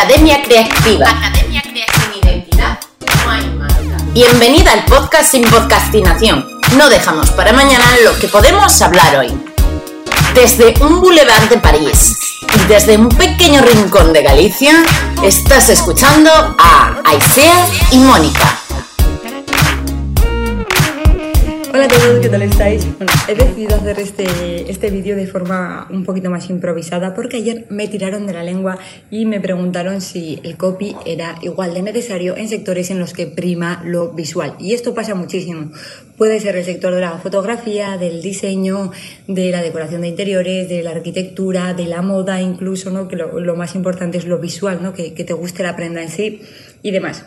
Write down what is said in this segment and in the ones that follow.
Academia Creativa. Academia Creativa. Sin identidad no hay marca. Bienvenida al podcast sin podcastinación. No dejamos para mañana lo que podemos hablar hoy. Desde un boulevard de París y desde un pequeño rincón de Galicia, estás escuchando a Aisea y Mónica. Hola a todos, ¿qué tal estáis? Bueno, he decidido hacer este, este vídeo de forma un poquito más improvisada porque ayer me tiraron de la lengua y me preguntaron si el copy era igual de necesario en sectores en los que prima lo visual. Y esto pasa muchísimo. Puede ser el sector de la fotografía, del diseño, de la decoración de interiores, de la arquitectura, de la moda incluso, ¿no? que lo, más importante es lo visual, ¿no? que te guste la prenda en sí y demás.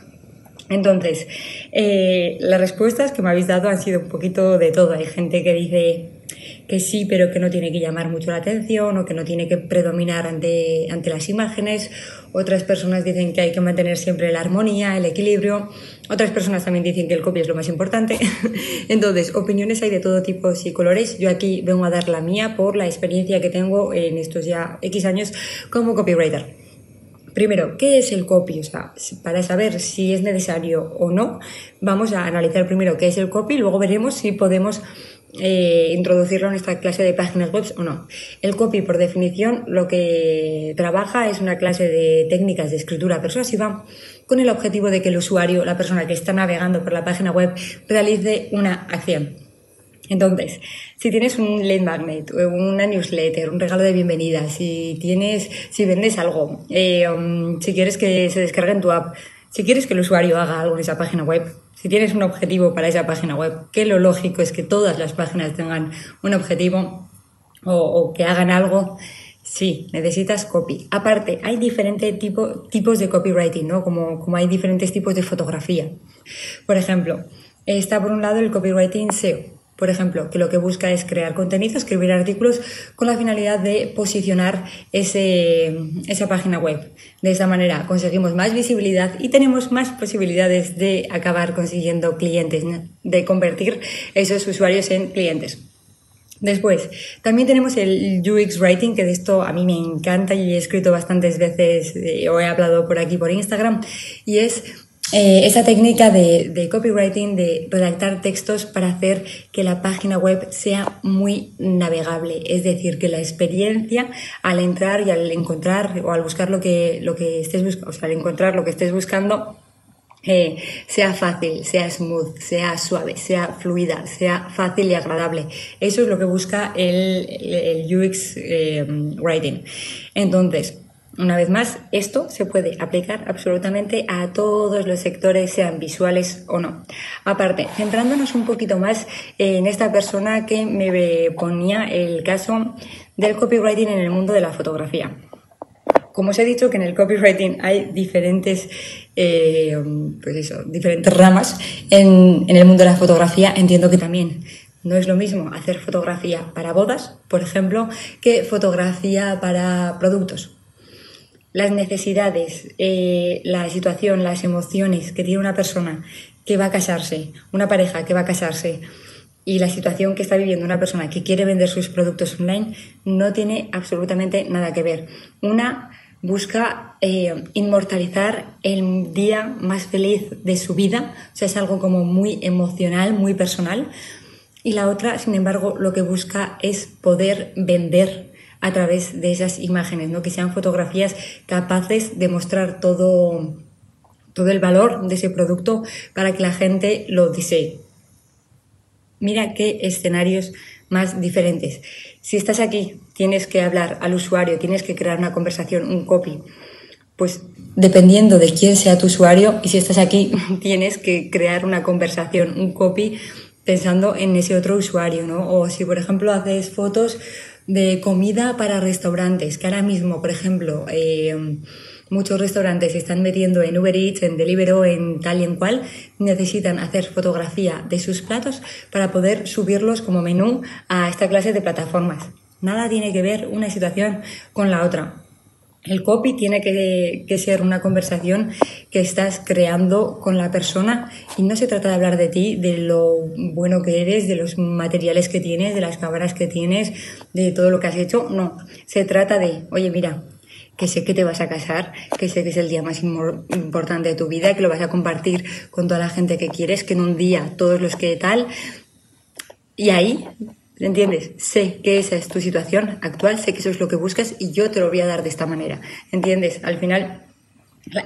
Entonces, eh, las respuestas que me habéis dado han sido un poquito de todo. Hay gente que dice que sí, pero que no tiene que llamar mucho la atención o que no tiene que predominar ante, ante las imágenes. Otras personas dicen que hay que mantener siempre la armonía, el equilibrio. Otras personas también dicen que el copy es lo más importante. Entonces, opiniones hay de todo tipo y colores. Yo aquí vengo a dar la mía por la experiencia que tengo en estos ya X años como copywriter. Primero, ¿qué es el copy? O sea, para saber si es necesario o no, vamos a analizar primero qué es el copy, luego veremos si podemos eh, introducirlo en esta clase de páginas web o no. El copy, por definición, lo que trabaja es una clase de técnicas de escritura persuasiva con el objetivo de que el usuario, la persona que está navegando por la página web, realice una acción. Entonces, si tienes un lead magnet, una newsletter, un regalo de bienvenida, si tienes, si vendes algo, eh, um, si quieres que se descargue en tu app, si quieres que el usuario haga algo en esa página web, si tienes un objetivo para esa página web, que lo lógico es que todas las páginas tengan un objetivo o, que hagan algo, sí, necesitas copy. Aparte, hay diferentes tipo, tipos de copywriting, ¿no? Como, como hay diferentes tipos de fotografía. Por ejemplo, está por un lado el copywriting SEO por ejemplo, que lo que busca es crear contenido, escribir artículos con la finalidad de posicionar ese, esa página web. De esa manera conseguimos más visibilidad y tenemos más posibilidades de acabar consiguiendo clientes, de convertir esos usuarios en clientes. Después, también tenemos el UX Writing, que de esto a mí me encanta y he escrito bastantes veces eh, o he hablado por aquí por Instagram, y es eh, esa técnica de, copywriting, de redactar textos para hacer que la página web sea muy navegable. Es decir, que la experiencia al entrar y al encontrar o al buscar lo que, lo que estés buscando, o sea, al encontrar lo que estés buscando, eh, sea fácil, sea smooth, sea suave, sea fluida, sea fácil y agradable. Eso es lo que busca el, UX eh, Writing. Entonces, una vez más, esto se puede aplicar absolutamente a todos los sectores, sean visuales o no. Aparte, centrándonos un poquito más en esta persona que me ponía el caso del copywriting en el mundo de la fotografía. Como os he dicho que en el copywriting hay diferentes, eh, pues eso, diferentes ramas, en, en el mundo de la fotografía entiendo que también no es lo mismo hacer fotografía para bodas, por ejemplo, que fotografía para productos las necesidades, eh, la situación, las emociones que tiene una persona que va a casarse, una pareja que va a casarse, y la situación que está viviendo una persona que quiere vender sus productos online no tiene absolutamente nada que ver. Una busca eh, inmortalizar el día más feliz de su vida, o sea, es algo como muy emocional, muy personal. Y la otra, sin embargo, lo que busca es poder vender a través de esas imágenes, ¿no? que sean fotografías capaces de mostrar todo, todo el valor de ese producto para que la gente lo desee. Mira qué escenarios más diferentes. Si estás aquí, tienes que hablar al usuario, tienes que crear una conversación, un copy. Pues dependiendo de quién sea tu usuario, y si estás aquí, tienes que crear una conversación, un copy, pensando en ese otro usuario, ¿no? O si, por ejemplo, haces fotos de comida para restaurantes, que ahora mismo, por ejemplo, eh, muchos restaurantes están metiendo en Uber Eats, en Deliveroo, en tal y en cual, necesitan hacer fotografía de sus platos para poder subirlos como menú a esta clase de plataformas. Nada tiene que ver una situación con la otra. El copy tiene que, ser una conversación que estás creando con la persona y no se trata de hablar de ti, de lo bueno que eres, de los materiales que tienes, de las cámaras que tienes, de todo lo que has hecho. No, se trata de, oye, mira, que sé que te vas a casar, que sé que es el día más importante de tu vida, que lo vas a compartir con toda la gente que quieres, que en un día todos los que tal. Y ahí, ¿entiendes? Sé que esa es tu situación actual, sé que eso es lo que buscas y yo te lo voy a dar de esta manera. ¿Entiendes? Al final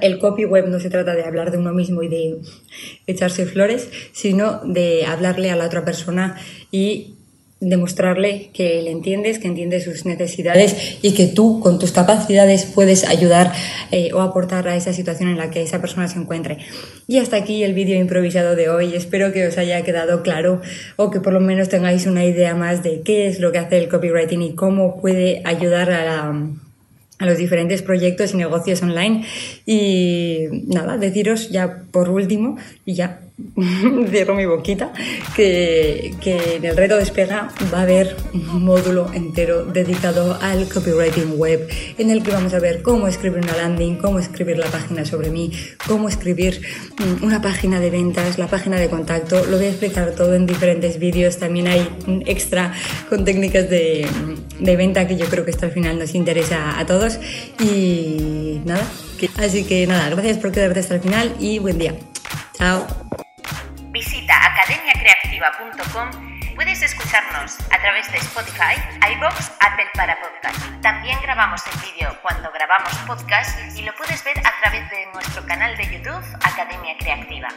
el copy web no se trata de hablar de uno mismo y de echarse flores, sino de hablarle a la otra persona y demostrarle que le entiendes, que entiendes sus necesidades y que tú con tus capacidades puedes ayudar eh, o aportar a esa situación en la que esa persona se encuentre. Y hasta aquí el vídeo improvisado de hoy. Espero que os haya quedado claro o que por lo menos tengáis una idea más de qué es lo que hace el copywriting y cómo puede ayudar a a los diferentes proyectos y negocios online. Y nada, deciros ya por último, y ya cierro mi boquita, que, que, en el reto despega va a haber un módulo entero dedicado al copywriting web, en el que vamos a ver cómo escribir una landing, cómo escribir la página sobre mí, cómo escribir mm, una página de ventas, la página de contacto. Lo voy a explicar todo en diferentes vídeos. También hay un extra con técnicas de, de venta que yo creo que hasta el final nos interesa a todos. Y nada, así que nada, gracias por quedarte hasta el final y buen día. Chao puedes escucharnos a través de Spotify, iBox, Apple para podcast. También grabamos el vídeo cuando grabamos podcast y lo puedes ver a través de nuestro canal de YouTube Academia Creativa.